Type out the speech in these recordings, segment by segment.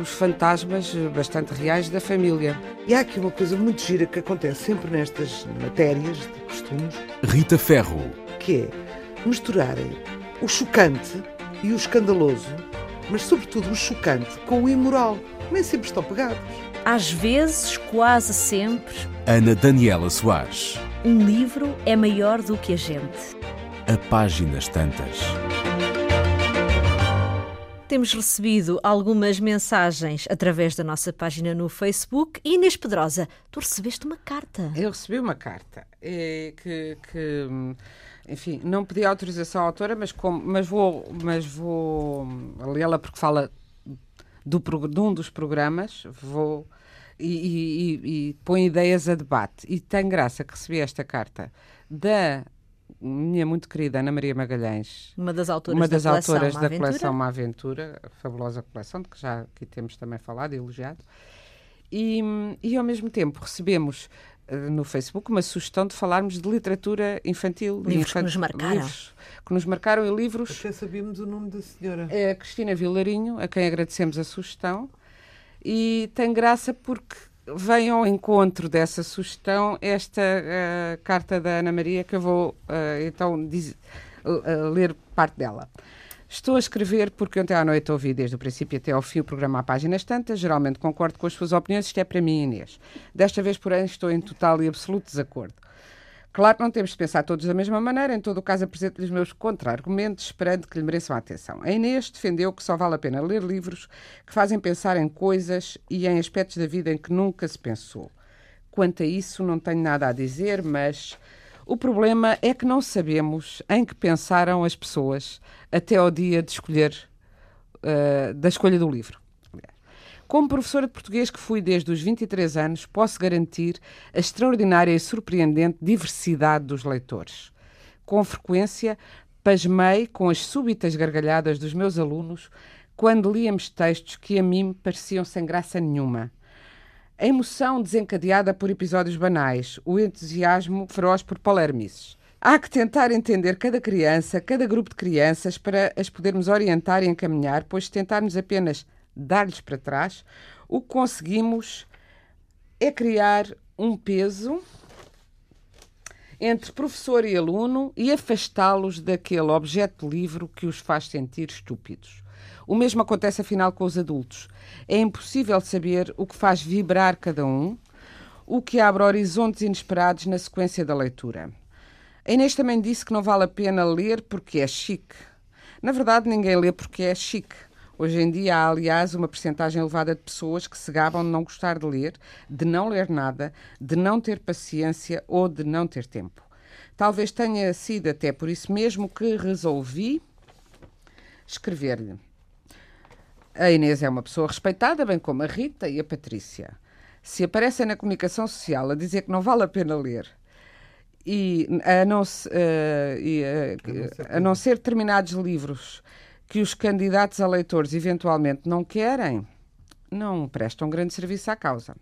os fantasmas bastante reais da família. E há aqui uma coisa muito gira que acontece sempre nestas matérias de costumes. Rita Ferro. Que é misturarem o chocante e o escandaloso, mas sobretudo o chocante com o imoral. Nem sempre estão pegados. Às vezes, quase sempre. Ana Daniela Soares. Um livro é maior do que a gente. A páginas tantas. Temos recebido algumas mensagens através da nossa página no Facebook. Inês Pedrosa, tu recebeste uma carta. Eu recebi uma carta é, que, que, enfim, não pedi autorização à autora, mas, como, mas vou, mas vou lê-la porque fala do, de um dos programas, vou e, e, e põe ideias a debate. E tem graça que recebi esta carta da minha muito querida Ana Maria Magalhães, uma das autoras, uma das da, autoras coleção, da coleção Uma Aventura, a fabulosa coleção, de que já aqui temos também falado e elogiado. E, e ao mesmo tempo recebemos uh, no Facebook uma sugestão de falarmos de literatura infantil. Livros infant... que nos marcaram. Livros que nos marcaram e livros. Até sabíamos o nome da senhora. É Cristina Vilarinho, a quem agradecemos a sugestão. E tem graça porque vem ao encontro dessa sugestão esta uh, carta da Ana Maria, que eu vou uh, então diz, uh, ler parte dela. Estou a escrever porque ontem à noite ouvi desde o princípio até ao fim o programa a páginas tantas, geralmente concordo com as suas opiniões, isto é para mim, Inês. Desta vez, porém, estou em total e absoluto desacordo. Claro que não temos de pensar todos da mesma maneira, em todo o caso apresento-lhe os meus contra-argumentos, esperando que lhe mereçam a atenção. A Inês defendeu que só vale a pena ler livros que fazem pensar em coisas e em aspectos da vida em que nunca se pensou. Quanto a isso, não tenho nada a dizer, mas o problema é que não sabemos em que pensaram as pessoas até ao dia de escolher, uh, da escolha do livro. Como professora de português que fui desde os 23 anos, posso garantir a extraordinária e surpreendente diversidade dos leitores. Com frequência, pasmei com as súbitas gargalhadas dos meus alunos quando líamos textos que a mim pareciam sem graça nenhuma. A emoção desencadeada por episódios banais, o entusiasmo feroz por palermices. Há que tentar entender cada criança, cada grupo de crianças, para as podermos orientar e encaminhar, pois se tentarmos apenas dar-lhes para trás, o que conseguimos é criar um peso entre professor e aluno e afastá-los daquele objeto livro que os faz sentir estúpidos. O mesmo acontece, afinal, com os adultos. É impossível saber o que faz vibrar cada um, o que abre horizontes inesperados na sequência da leitura. A Inês também disse que não vale a pena ler porque é chique. Na verdade, ninguém lê porque é chique. Hoje em dia há, aliás, uma percentagem elevada de pessoas que se gabam de não gostar de ler, de não ler nada, de não ter paciência ou de não ter tempo. Talvez tenha sido até por isso mesmo que resolvi escrever-lhe. A Inês é uma pessoa respeitada, bem como a Rita e a Patrícia. Se aparecem na comunicação social a dizer que não vale a pena ler e a não, uh, e, uh, a não ser determinados livros que os candidatos a leitores eventualmente não querem, não prestam grande serviço à causa.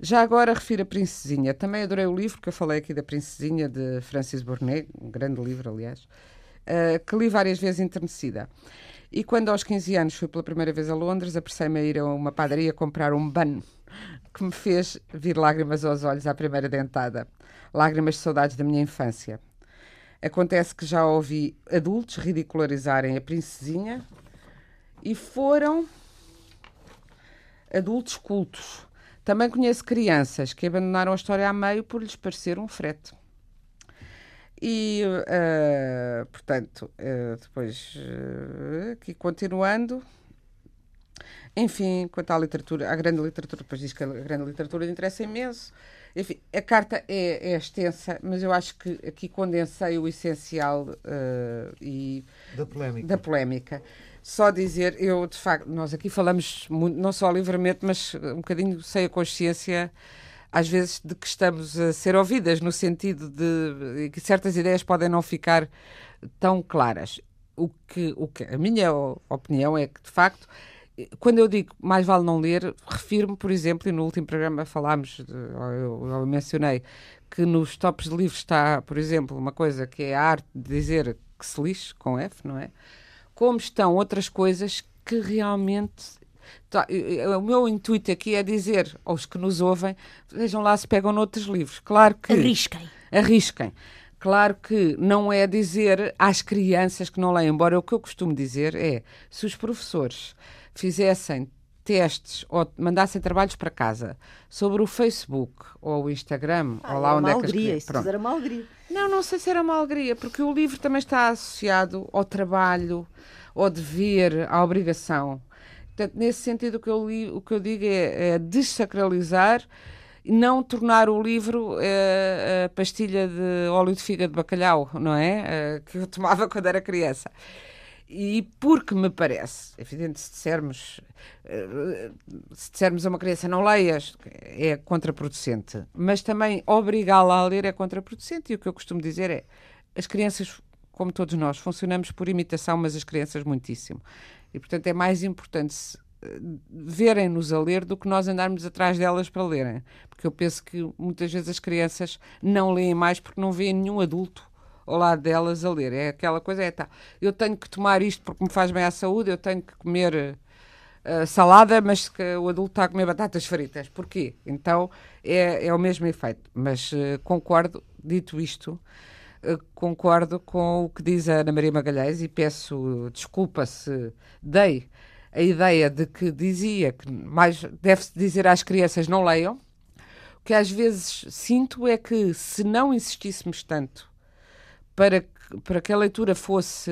Já agora refiro a Princesinha. Também adorei o livro que eu falei aqui da Princesinha de Francis Burnet, um grande livro, aliás, uh, que li várias vezes enternecida. E quando aos 15 anos fui pela primeira vez a Londres, apressei-me a ir a uma padaria comprar um bun que me fez vir lágrimas aos olhos à primeira dentada. Lágrimas de saudades da minha infância. Acontece que já ouvi adultos ridicularizarem a princesinha e foram adultos cultos. Também conheço crianças que abandonaram a história a meio por lhes parecer um frete. E, uh, portanto, uh, depois, uh, aqui continuando, enfim, quanto à literatura, à grande literatura, depois diz que a grande literatura lhe interessa imenso. Enfim, a carta é, é, extensa, mas eu acho que aqui condensei o essencial uh, e da polémica. da polémica. Só dizer, eu de facto, nós aqui falamos muito, não só livremente, mas um bocadinho sem a consciência às vezes de que estamos a ser ouvidas, no sentido de que certas ideias podem não ficar tão claras. O que, o que a minha opinião é que, de facto, quando eu digo mais vale não ler, refiro-me, por exemplo, e no último programa falámos, de, eu, eu, mencionei, que nos tops de livros está, por exemplo, uma coisa que é a arte de dizer que se lixe, com F, não é? Como estão outras coisas que realmente. Tá, o meu intuito aqui é dizer aos que nos ouvem, vejam lá se pegam noutros livros. Claro que. Arrisquem. Arrisquem. Claro que não é dizer às crianças que não leem, embora o que eu costumo dizer é se os professores fizessem testes ou mandassem trabalhos para casa sobre o Facebook ou o Instagram, ah, ou lá onde é que alegria, isso era uma alegria. Não, não sei se era uma alegria, porque o livro também está associado ao trabalho, ao dever, à obrigação. Portanto, nesse sentido, o que eu, li, o que eu digo é, é desacralizar não tornar o livro é, a pastilha de óleo de fígado de bacalhau, não é? é? Que eu tomava quando era criança. E porque me parece, é evidente, se dissermos, eh, se dissermos a uma criança não leias, é contraproducente. Mas também obrigá-la a ler é contraproducente. E o que eu costumo dizer é: as crianças, como todos nós, funcionamos por imitação, mas as crianças muitíssimo. E portanto é mais importante eh, verem-nos a ler do que nós andarmos atrás delas para lerem. Porque eu penso que muitas vezes as crianças não leem mais porque não veem nenhum adulto ao lado delas a ler. É aquela coisa, é tá, eu tenho que tomar isto porque me faz bem à saúde, eu tenho que comer uh, salada, mas que o adulto está a comer batatas fritas. Porquê? Então é, é o mesmo efeito. Mas uh, concordo, dito isto, uh, concordo com o que diz a Ana Maria Magalhães e peço desculpa se dei a ideia de que dizia que mais deve-se dizer às crianças não leiam. O que às vezes sinto é que se não insistíssemos tanto para, para que a leitura fosse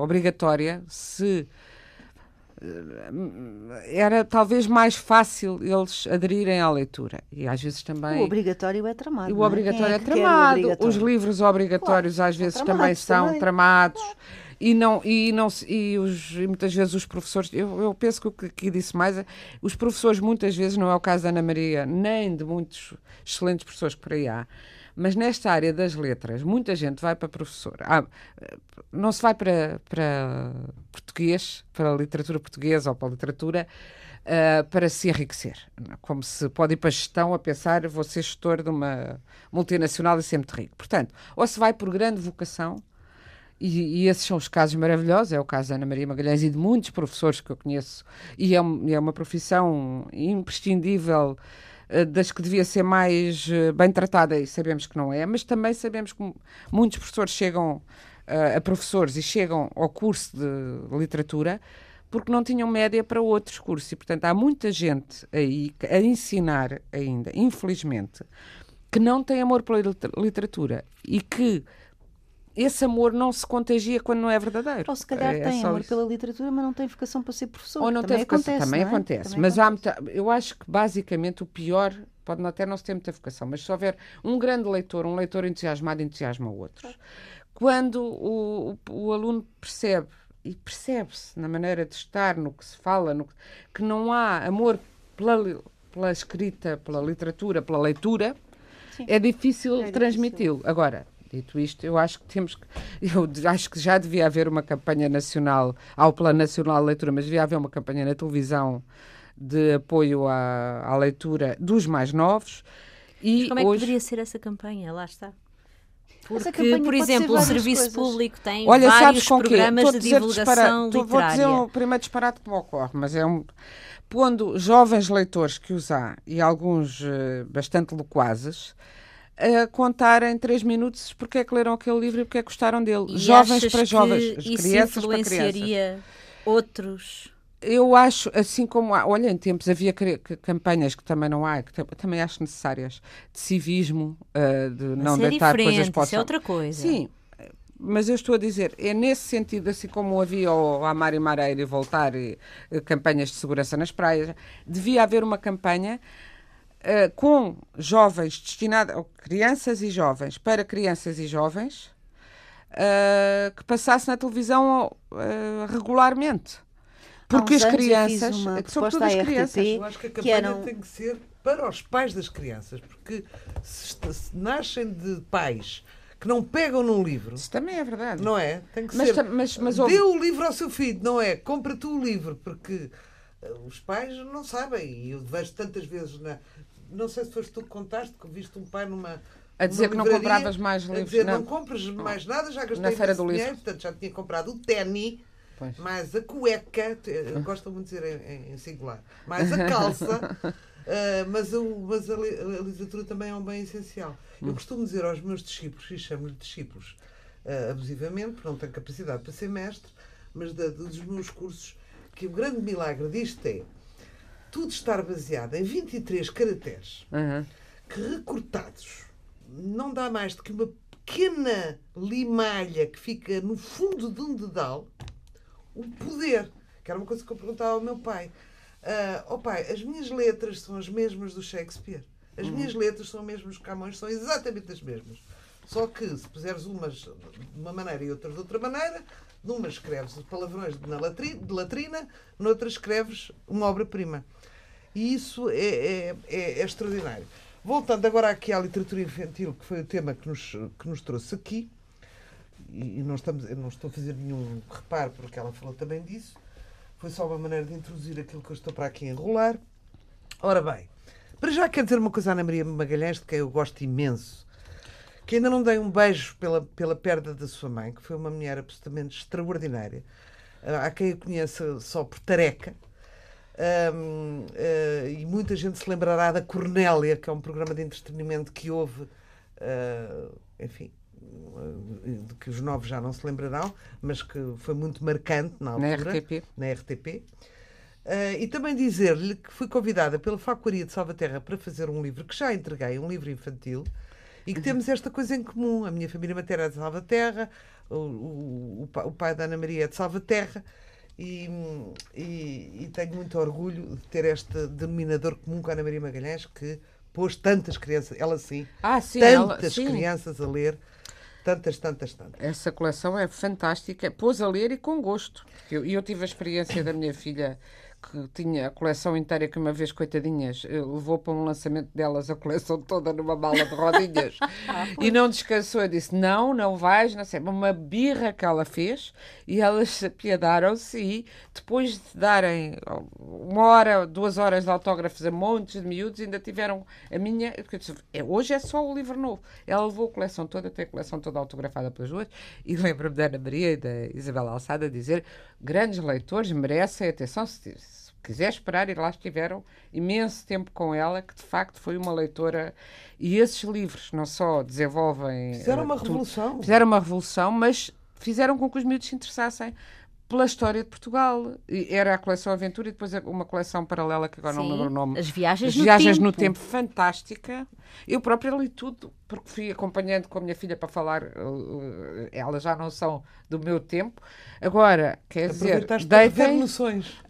obrigatória, se eh, era talvez mais fácil eles aderirem à leitura. E às vezes também. O obrigatório é tramado. O obrigatório é, é tramado. Obrigatório? Os livros obrigatórios claro, às vezes também são também. tramados. E, não, e, não, e, os, e muitas vezes os professores, eu, eu penso que o que aqui disse mais, é, os professores muitas vezes, não é o caso da Ana Maria, nem de muitos excelentes professores que por aí há, mas nesta área das letras, muita gente vai para professor. Ah, não se vai para, para português, para a literatura portuguesa ou para a literatura, uh, para se enriquecer. Como se pode ir para a gestão a pensar, vou ser gestor de uma multinacional e ser muito rico. Portanto, ou se vai por grande vocação, e, e, esses são os casos maravilhosos, é o caso da Ana Maria Magalhães e de muitos professores que eu conheço, e é, é uma profissão imprescindível eh, das que devia ser mais eh, bem tratada e sabemos que não é, mas também sabemos que muitos professores chegam uh, a professores e chegam ao curso de literatura porque não tinham média para outros cursos. E, portanto, há muita gente aí a ensinar ainda, infelizmente, que não tem amor pela literatura e que esse amor não se contagia quando não é verdadeiro. Ou se calhar é, tem amor isso. pela literatura, mas não tem vocação para ser professor. Ou não também tem vocação, acontece, também é? acontece. Também mas acontece. muita, eu acho que basicamente o pior pode até não se ter muita vocação, mas se houver um grande leitor, um leitor entusiasmado, entusiasma outros. Quando o, o, o aluno percebe e percebe-se na maneira de estar, no que se fala, no, que não há amor pela, pela escrita, pela literatura, pela leitura, Sim. é difícil é transmiti-lo. Agora, Dito isto, eu acho que temos que. Eu acho que já devia haver uma campanha nacional, ao Plano Nacional de Leitura, mas devia haver uma campanha na televisão de apoio à, à leitura dos mais novos. E mas como é que hoje... poderia ser essa campanha? Lá está. Porque, por exemplo, o Serviço coisas. Público tem Olha, vários programas de divulgação literária. Vou dizer o primeiro disparate que me ocorre, mas é um... Pondo jovens leitores que os há, e alguns uh, bastante loquazes, a contar em três minutos porque é que leram aquele livro e porque é que gostaram dele. E jovens para jovens, crianças para crianças. outros? Eu acho, assim como há, olha, em tempos havia campanhas que também não há, que também acho necessárias, de civismo, uh, de não é deitar coisas para Isso é outra coisa. Sim, mas eu estou a dizer, é nesse sentido, assim como havia o Amar e Mareira e Voltar, e, e, campanhas de segurança nas praias, devia haver uma campanha uh, com jovens destinados, crianças e jovens, para crianças e jovens, uh, que passasse na televisão uh, regularmente. Porque as crianças, uma sobretudo as crianças, eu acho que a campanha que eram... tem que ser para os pais das crianças, porque se, se nascem de pais que não pegam num livro. Isso também é verdade. Não é? Tem que mas, ser. Mas, mas, Dê o livro ao seu filho, não é? Compra tu o livro, porque eh, os pais não sabem. E eu vejo tantas vezes na. Não sei se foste tu que contaste que viste um pai numa. A dizer que não compravas mais livros. A dizer, não, não compras mais nada, já gastei na feira do dinheiro, livro. portanto já tinha comprado o ténis, mais a cueca, gosto muito de dizer em, em singular, mais a calça. Uh, mas, o, mas a, a, literatura também é um bem essencial. Hum. Eu costumo dizer aos meus discípulos, e chamo-lhe discípulos uh, abusivamente, porque não tenho capacidade para ser mestre, mas da, dos meus cursos, que o grande milagre disto é tudo estar baseado em 23 caracteres uhum. que recortados não dá mais do que uma pequena limalha que fica no fundo de um dedal o poder. Que era uma coisa que eu perguntava ao meu pai. Uh, oh pai, as minhas letras são as mesmas do Shakespeare. As uhum. minhas letras são as mesmas do Camões, são exatamente as mesmas. Só que se puseres umas de uma maneira e outras de outra maneira, numa escreves palavrões de, latrina, de latrina, noutra escreves uma obra-prima. E isso é, é, é, é, extraordinário. Voltando agora aqui à literatura infantil, que foi o tema que nos, que nos trouxe aqui, e não, estamos, não estou a fazer nenhum reparo, porque ela falou também disso, foi só uma maneira de introduzir aquilo que eu estou para aqui enrolar. Ora bem, para já quero dizer uma coisa à Ana Maria Magalhães, de quem eu gosto imenso, que ainda não dei um beijo pela, pela perda da sua mãe, que foi uma mulher absolutamente extraordinária. Há quem a conheça só por tareca. Um, uh, ah, e muita gente se lembrará da Cornélia, que é um programa de entretenimento que houve, uh, enfim, de que os novos já não se lembrarão, mas que foi muito marcante na altura. Na RTP. Na RTP. Uh, eh, e também dizer-lhe que fui convidada pela Facuaria de Salvaterra para fazer um livro que já entreguei, um livro infantil, e que temos esta coisa em comum. A minha família materna é de Salvaterra, o, o, o pai da Ana Maria é de Salvaterra, e, e, e, tenho muito orgulho de ter este denominador comum com a Ana Maria Magalhães, que pôs tantas crianças, ela sim, ah, sim tantas ela, sim. crianças a ler Tantas, tantas, tantas. Essa coleção é fantástica. Pôs a ler e com gosto. E eu, eu tive a experiência da minha filha que tinha a coleção inteira, que uma vez, coitadinhas, eh, levou para um lançamento delas a coleção toda numa mala de rodinhas ah, e não descansou. Eu disse: Não, não vais, não sei. Uma birra que ela fez e elas apiadaram-se e depois de darem uma hora, duas horas de autógrafos a montes de miúdos, ainda tiveram a minha. É, Hoje é só o livro novo. Ela levou a coleção toda, tem a coleção toda autografada pelas duas e lembro-me da Ana Maria e da Isabela Alçada dizer: grandes leitores merecem atenção. Se quiser esperar, e lá estiveram imenso tempo com ela, que de facto foi uma leitora. E esses livros não só desenvolvem. Fizeram uma revolução. Fizeram uma revolução, mas fizeram com que os miúdos se interessassem pela história de Portugal. Era a coleção Aventura e depois uma coleção paralela que agora Sim, não lembro o nome. As Viagens, as no, viagens tempo. no Tempo. Fantástica. Eu própria li tudo, porque fui acompanhando com a minha filha para falar. Uh, elas já não são do meu tempo. Agora, quer dizer, deitem,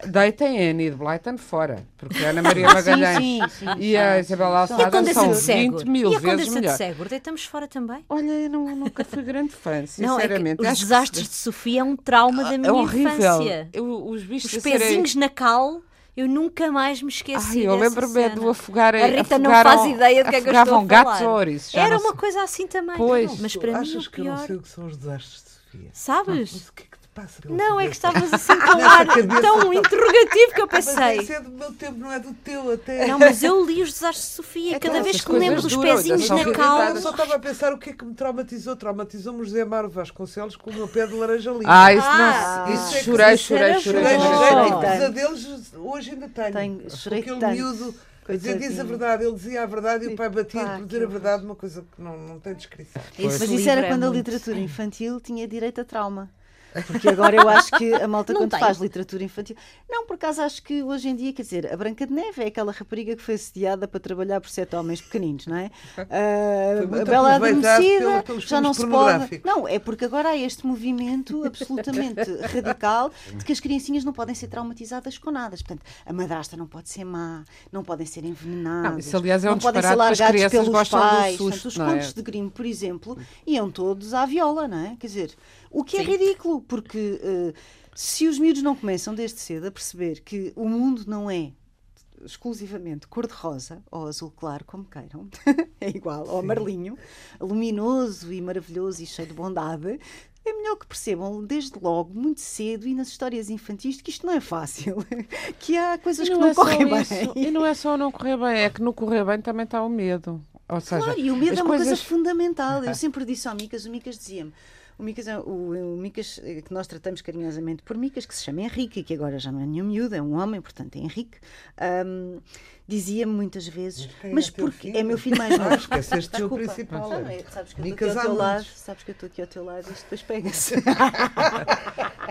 deitem Annie de Blyton fora, porque a Ana Maria Magalhães sim, sim, sim, e a Isabel Alçada são 20 mil e a vezes melhor. de Seguro, deitamos fora também? Olha, eu não, nunca fui grande fã, sinceramente. Não, é os desastres que... de Sofia é um trauma da ah, minha é horrível. infância. Eu, os, bichos os pezinhos serem... na cal eu nunca mais me esqueci. Ai, eu lembro-me do afogarem. A Rita não faz ideia do que é que eu estou a falar. gatos Era uma coisa assim também. Pois. Mas para Achas mim, o pior... que eu não sei o que são os desastres de Sofia? Sabes? Não, é Não, é que estavas assim com um ar tão interrogativo que eu pensei. Mas é do meu tempo, não é do teu até. Não, mas eu li os desastres de Sofia. É Cada vez que me lembro dos pezinhos na calma. Eu só estava a pensar o que é que me traumatizou. Traumatizou-me José Mário Vasconcelos com o meu pé de laranja linda. Ah, isso não. Ah, isso é chorei, chorei, chorei. Chorei, pesadelos hoje ainda tenho. Tenho, chorei tanto. miúdo. Dizer, diz a verdade, ele dizia a verdade e o pai batia por dizer a verdade, uma coisa que não, não tem descrição. Mas isso era quando a literatura infantil tinha direito a trauma. Porque agora eu acho que a malta, não quando tem. faz literatura infantil. Não, por acaso acho que hoje em dia, quer dizer, a Branca de Neve é aquela rapariga que foi assediada para trabalhar por sete homens pequeninos, não é? Uh, a Bela Adormecida já não se pode. Não, é porque agora há este movimento absolutamente radical de que as criancinhas não podem ser traumatizadas com nada. Portanto, a madrasta não pode ser má, não podem ser envenenadas. Não, isso, aliás, é um não podem ser largados pelos pais. Susto, Portanto, os contos é? de Grimm, por exemplo, iam todos à viola, não é? Quer dizer, o que é Sim. é ridículo, porque uh, se os miúdos não começam desde cedo a perceber que o mundo não é exclusivamente cor-de-rosa ou azul claro, como queiram, é igual, ou amarelinho, luminoso e maravilhoso e cheio de bondade, é melhor que percebam desde logo, muito cedo, e nas histórias infantis, que isto não é fácil, que há coisas que não, é correm bem. E não é só não correr bem, é que no correr bem também está o medo. Ou seja, claro, e o medo é uma coisas... coisa fundamental. Eu sempre disse ao Micas, o Micas dizia-me, o Micas, é, o, o Micas, eh, que nós tratamos carinhosamente por Micas, que se chama Henrique, que agora já não é nenhum miúdo, é um homem, portanto é Henrique, um, dizia-me muitas vezes, mas, mas é porque é meu filho mais novo. Ah, esqueceste o principal. é, sabes que eu estou aqui ao teu lado, sabes que eu estou aqui ao teu lado e isto depois pega-se.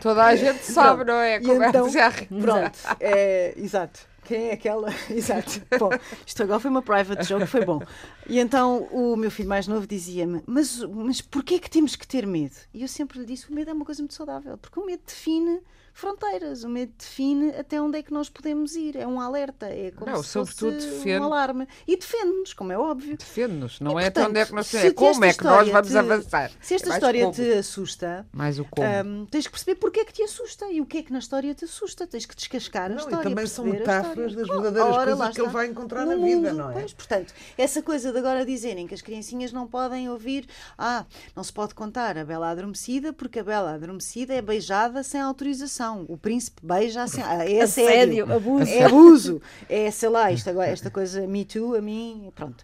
Toda a gente sabe, não é? Como então, é já... Pronto, é, exato. Quem é aquela? Exato. Bom, isto agora foi uma private joke, foi bom. E então o meu filho mais novo dizia-me: Mas, mas porquê que temos que ter medo? E eu sempre lhe disse: O medo é uma coisa muito saudável, porque o medo define fronteiras. O medo define até onde é que nós podemos ir. É um alerta, é como não, se fosse defende... um alarme. E defende-nos, como é óbvio. Defende-nos, não e, é portanto, até onde é que nós é como é que nós vamos te, avançar. Se esta é história como. te assusta, mais o como. Um, tens que perceber porque é que te assusta e o que é que na história te assusta. Tens que descascar a não, história. E também são metáforas das verdadeiras coisas que ele vai encontrar no na vida, não é? Pois, portanto, essa coisa de agora dizerem que as criancinhas não podem ouvir, ah, não se pode contar a Bela Adormecida porque a Bela Adormecida é beijada sem autorização. O príncipe beija assim, ah, é assédio, assédio abuso. é abuso, é sei lá, isto agora, esta coisa Me Too, a mim, pronto.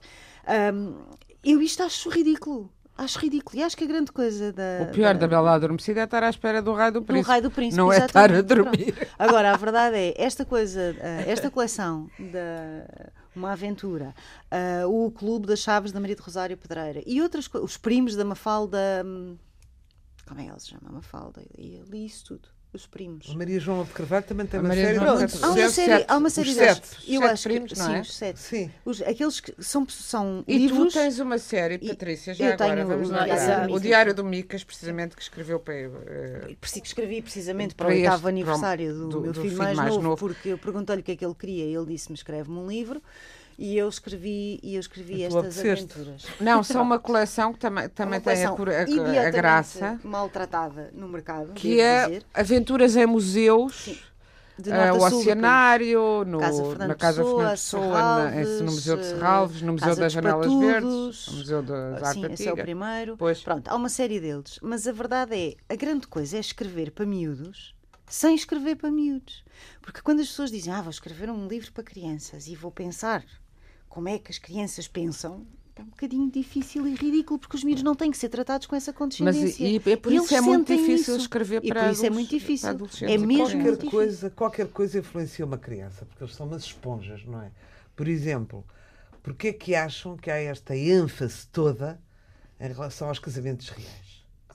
Um, eu isto acho ridículo. Acho ridículo. E acho que a grande coisa da. O pior da, da Bela Adormecida é estar à espera do raio do príncipe. Do raio do príncipe. Não é estar a dormir. Pronto. Agora, a verdade é, esta coisa, esta coleção da Uma Aventura, uh, o Clube das Chaves da Maria de Rosário Pedreira e outras coisas, os primos da Mafalda. Hum, como é que ela se chama? Mafalda. E li isso tudo os primos. A Maria João de Carvalho também tem uma série Pronto, muito há uma série, há uma série os sete, eu sete acho primos, que, não sim, é? os sete. Sim. Os, aqueles que são, são e livros. tu tens uma série, Patrícia, já eu agora tenho vamos o, lembrar. O Diário do Micas, precisamente, que escreveu para. Uh, que escrevi precisamente para, para o oitavo aniversário do, do, meu do filho, filho, mais, mais novo, novo, porque eu perguntei-lhe o que é que ele queria e ele disse-me: escreve-me um livro e eu escrevi e eu escrevi estas aventuras. Não, são uma coleção que também, também tem a, a, a, graça maltratada no mercado, que é dizer. aventuras em museus. Sim. Uh, o Oceanário, no, Casa na Casa Pessoa, Fernando Pessoa, no Museu de Serralves, no Museu das Janelas Verdes, no Museu da Arte Sim, esse é o primeiro. Pois. Pronto, há uma série deles. Mas a verdade é, a grande coisa é escrever para miúdos sem escrever para miúdos. Porque quando as pessoas dizem, ah, vou escrever um livro para crianças e vou pensar como é que as crianças pensam, é um bocadinho difícil e ridículo, porque os miúdos não têm que ser tratados com essa condescendência. Mas e, é por isso é muito difícil isso. escrever para e por isso é muito difícil. É mesmo qualquer muito coisa, difícil. Qualquer coisa influencia uma criança, porque eles são umas esponjas, não é? Por exemplo, porque é que acham que há esta ênfase toda em relação aos casamentos reais?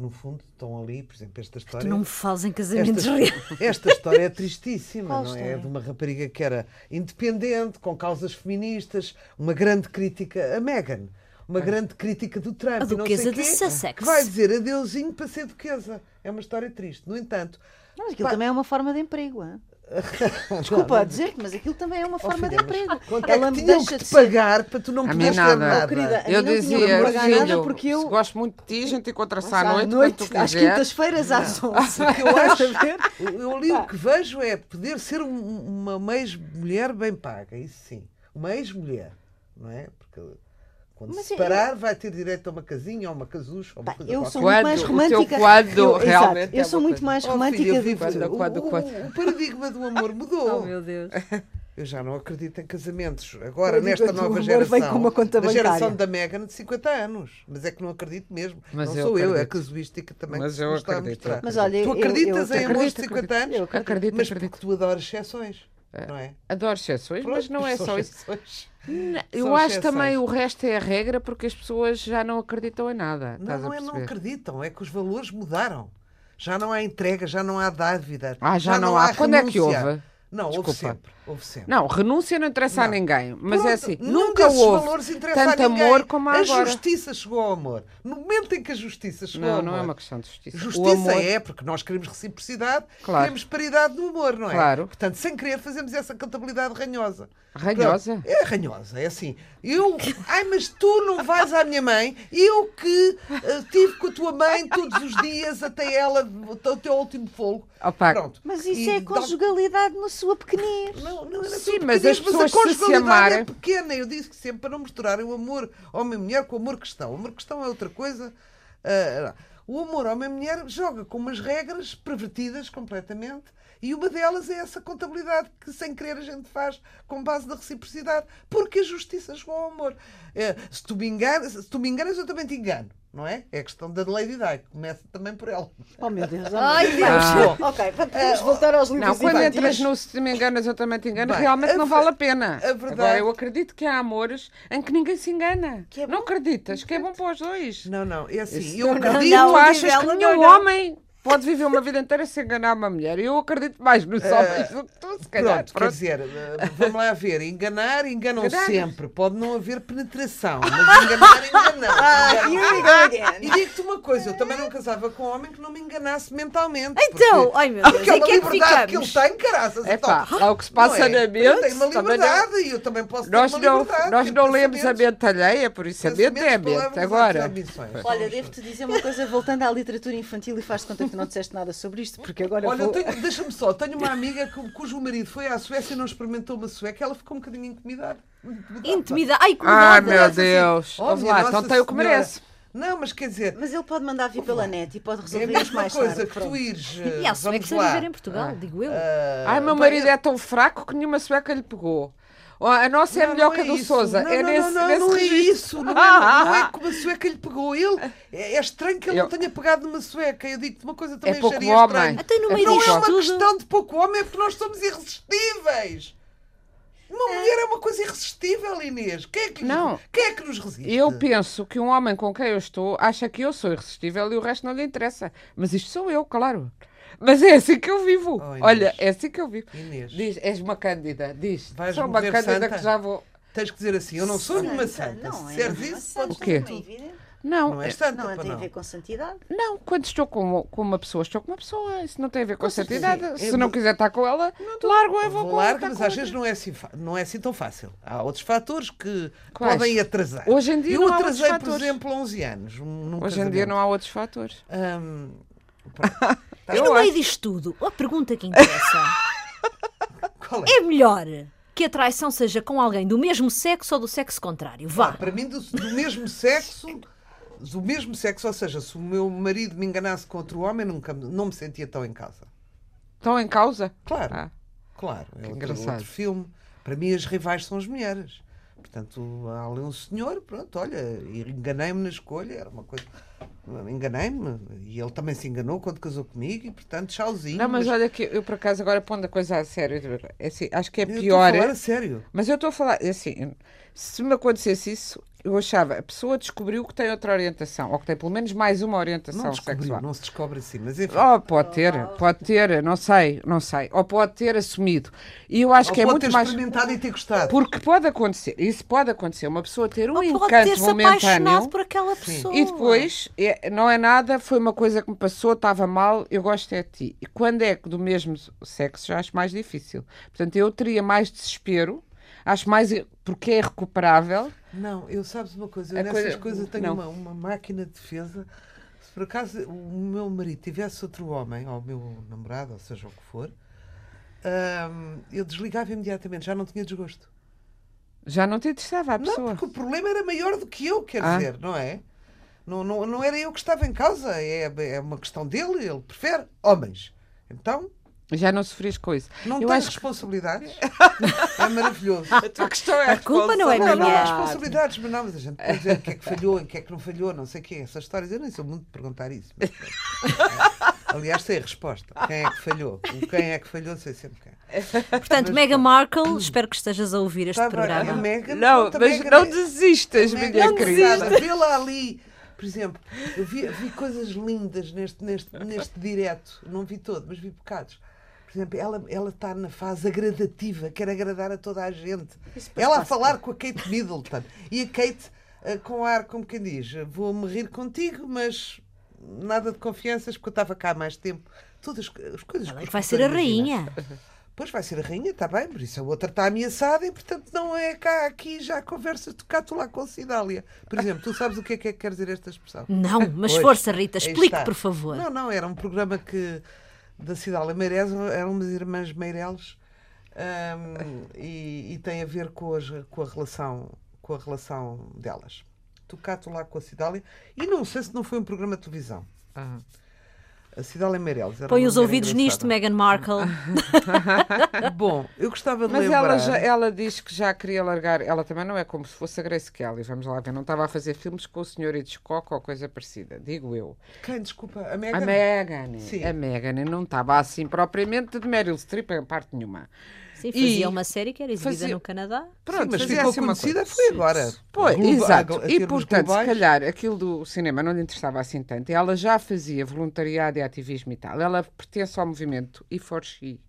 Que no fundo estão ali, por exemplo, esta história. Tu não me fales em casamentos esta, reais. Esta história é tristíssima, Qual não é? É de uma rapariga que era independente, com causas feministas, uma grande crítica a Meghan. Uma ah. grande crítica do Trump. A duquesa de Sussex. Que vai dizer adeusinho para ser duquesa. É uma história triste. No entanto. Mas aquilo pá, também é uma forma de emprego, hein? Desculpa dizer mas aquilo também é uma forma oh, filha, de emprego. É Ela me deixa de pagar para tu não poderes ter nada. Oh, querida, eu dizia, filho, porque eu gosto muito de ti, a gente encontra-se à noite, noite quando às quintas-feiras às 11. O que eu acho, eu ali o que vejo é poder ser uma ex-mulher bem paga, isso sim. Uma ex-mulher, não é? Porque quando Mas se separar, eu... vai ter direito a uma casinha ou uma casucha ou uma coisa Eu sou muito mais romântica. O quadro eu, realmente exato, eu sou muito mais romântica oh, filha, do que o, o, paradigma do amor mudou. Oh, meu Deus. Eu já não acredito em casamentos. Agora, nesta nova geração, a geração da Megan de 50 anos. Mas é que não acredito mesmo. Mas não eu sou acredito. eu, é a casuística também mas eu está acredito, a mostrar. Mas olha, tu acreditas eu, eu, em amores de 50 anos? Eu acredito, mas acredito. porque tu adoras exceções. É. Não é? Adoro exceções, Pronto, mas não é só isso. Não, eu acho exceções. também o resto é a regra porque as pessoas já não acreditam em nada. Não, não é não acreditam, é que os valores mudaram. Já não há entrega, já não há dívida. Ah, já, já não, não, há. há Quando é que houve? Não, Desculpa. houve sempre. Houve sempre. Não, renúncia não interessa não. a ninguém. Mas é Pronto, é assim, nunca houve tanto amor como há a agora. A justiça chegou ao amor. No momento em que a justiça chegou não, ao amor. Não, não é uma questão de justiça. Justiça amor... é porque nós queremos reciprocidade, claro. queremos paridade no amor, não é? Claro. Portanto, sem querer, fazemos essa contabilidade ranhosa. Ranhosa? Pronto, é ranhosa, é assim. Eu, ai, mas tu não vais à minha mãe, eu que uh, tive com a tua mãe todos os dias até ela, o teu último fogo. Opa. Pronto. Mas isso e é conjugalidade no sua pequenez. Não, não é Sim, mas as pessoas mas a se, se amarem... é pequena. Eu disse que sempre para não misturarem o amor homem-mulher com o amor cristão. O amor cristão é outra coisa. Uh, o amor homem-mulher joga com umas regras pervertidas completamente e uma delas é essa contabilidade que, sem querer, a gente faz com base na reciprocidade, porque a justiça chegou ao amor. É, se, tu me enganas, se tu me enganas, eu também te engano não é? É a questão da Lady Di, começa também por ela. Oh meu Deus, oh, Ai Deus! Ah. Ok, vamos voltar aos livros Não, quando entras no Se me enganas, eu também te engano, Bem, realmente não vale a pena. A verdade... Agora, eu acredito que há amores em que ninguém se engana. É não acreditas? Que é bom para os dois. Não, não, é assim. eu acredito. Não, tu achas que nenhum homem pode viver uma vida inteira sem enganar uma mulher. Eu acredito mais nos eh, homens do que tu, se calhar. Pronto, pronto. quer dizer, eh, vamos lá ver, enganar, enganam enganar. sempre. Pode não haver penetração, mas enganar, enganam. Ah, e digo-te uma coisa, eu também não casava com um homem que não me enganasse mentalmente. Então, porque, ai meu Deus, aquela é liberdade que, ele tem, caraças. É pá, então, o que se passa é? na mente. Tem uma liberdade e eu também posso nós ter uma não, liberdade. Nós não lemos a mente alheia, por isso a mente é a mente. Agora. Olha, devo-te dizer uma coisa, voltando à literatura infantil e faz de conta que não disseste nada sobre isto, porque agora. Olha, vou... deixa-me só, tenho uma amiga cujo marido foi à Suécia e não experimentou uma sueca, ela ficou um bocadinho intimidada. Intimidada? Ai, que Ai, meu Deus! Oh, lá, então tem o que merece. Não, mas quer dizer. Mas ele pode mandar vir pela net e pode resolver é mais coisa tarde. que tu ires. E há suecos a viver em Portugal, ah. digo eu. Uh, Ai, meu marido é tão fraco que nenhuma sueca lhe pegou. A nossa é não, melhor que a do Souza. Não, é não, nesse, não, nesse não é isso. Não é, não é como a sueca lhe pegou. Ele, é, é estranho que ele eu... não tenha pegado numa sueca. Eu digo-te uma coisa também é pouco acharia homem. estranho. Até no meio não é uma tudo... questão de pouco homem, é porque nós somos irresistíveis. Uma é. mulher é uma coisa irresistível, Inês. Quem é, que não. quem é que nos resiste? Eu penso que um homem com quem eu estou acha que eu sou irresistível e o resto não lhe interessa. Mas isto sou eu, claro. Mas é assim que eu vivo. Oh, Olha, é assim que eu vivo. Inês. Diz, és uma cândida. Diz. Vais sou uma cândida santa? que já vou. Tens que dizer assim, eu não sou nenhuma santa. Não, Se é isso, podes o quê? Não, não é santa, não, tem a ver com santidade. Não, quando estou com, com uma pessoa, estou com uma pessoa. Isso não tem a ver com, com santidade. Sim. Se é, não quiser estar com ela, largo, eu vou, vou com largo, mas às vezes não é, assim, não é assim tão fácil. Há outros fatores que Quais? podem atrasar. Hoje em dia eu não atrasei, há por exemplo, 11 anos. Hoje casamento. em dia não há outros fatores. Hum, e no meio disto tudo, a pergunta que interessa é? é melhor que a traição seja com alguém do mesmo sexo ou do sexo contrário. Vá. Ah, para mim, do, do, mesmo sexo, do mesmo sexo, ou seja, se o meu marido me enganasse com outro homem, nunca, não me sentia tão em causa. Tão em causa? Claro. Ah. Claro. É outro, engraçado. outro filme. Para mim, as rivais são as mulheres. Portanto, há ali um senhor, pronto, olha, enganei-me na escolha, era uma coisa. Enganei-me e ele também se enganou quando casou comigo e, portanto, tchauzinho. Não, mas, mas... olha que eu, por acaso, agora pondo a coisa a sério, é assim, acho que é pior. Eu estou a falar a sério. Mas eu estou a falar, é assim, se me acontecesse isso, eu achava, a pessoa descobriu que tem outra orientação, ou que tem pelo menos mais uma orientação não sexual. Não se descobre assim, mas enfim. Oh, pode ter, pode ter, não sei, não sei. Ou pode ter assumido. E eu acho ou que é muito mais. Pode ter experimentado e ter gostado. Porque pode acontecer, isso pode acontecer, uma pessoa ter um ou encanto pode ter momentâneo. por aquela pessoa. E depois, é, não é nada, foi uma coisa que me passou, estava mal, eu gosto é de ti. E quando é do mesmo sexo, já acho mais difícil. Portanto, eu teria mais desespero acho mais porque é recuperável. Não, eu sabes uma coisa, eu nessas coisa, coisas tenho uma, uma, máquina de defesa. Se por acaso o meu marido tivesse outro homem, ou o meu namorado, ou seja o que for, hum, eu desligava imediatamente, já não tinha desgosto. Já não te interessava a pessoa. Não, porque o problema era maior do que eu, quer ah. dizer, não é? Não, não, não era eu que estava em causa, é, é uma questão dele, ele prefere homens. Então, já não sofrias com isso. Não eu tens acho... responsabilidades? é maravilhoso. A tua questão é a, a culpa não é minha. Não, não responsabilidades, mas não, mas a gente pode dizer o que é que falhou, o que é que não falhou, não sei o quê. Essas histórias, eu nem sou muito de perguntar isso. Mas, aliás, sei a resposta. Quem é que falhou? O quem é que falhou, sei sempre quem. Portanto, mas, Meghan Markle, espero que estejas a ouvir este programa. Meghan, não, mas Meghan, não desistas, minha não querida. Vê-la ali. Por exemplo, eu vi, vi coisas lindas neste, neste, neste direto. Não vi todo, mas vi bocados por exemplo, ela, ela está na fase agradativa, quer agradar a toda a gente. Ela a falar com a Kate Middleton e a Kate uh, com ar, como quem diz, vou-me rir contigo, mas nada de confianças, porque eu estava cá há mais tempo. Todas as coisas. Ela é que vai ser a rainha. Pois vai ser a rainha, está bem, por isso a outra está ameaçada e, portanto, não é cá, aqui já conversas tocar tu lá com Cidália. Por exemplo, tu sabes o que é que, é que quer dizer esta expressão? Não, mas pois, força, Rita, explique, por favor. Não, não, era um programa que da Cidália Meireles eram umas irmãs Meireles Um, e, e, tem a ver com, as, com, a relação, com a relação delas. Tocato lá com a Cidália. E não sei se não foi um programa de televisão. Uhum. A Cidália Meirelles. Põe os ouvidos engraçada. nisto, Meghan Markle. Bom, eu gostava de Mas lembrar... ela, já, ela diz que já queria largar... Ela também não é como se fosse a Grace Kelly, vamos lá ver. Não estava a fazer filmes com o Senhor Hitchcock ou coisa parecida, digo eu. Quem? Desculpa, a Meghan? A Meghan. Sim. A Meghan não estava assim propriamente de Meryl Streep em parte nenhuma. Sim, fazia e uma série que era exibida fazia... no Canadá. Pronto, Sim, mas ficou assim conhecida foi agora. Pois, exato. A, e portanto, se calhar aquilo do cinema não lhe interessava assim tanto. Ela já fazia voluntariado e ativismo e tal. Ela pertence ao movimento e for she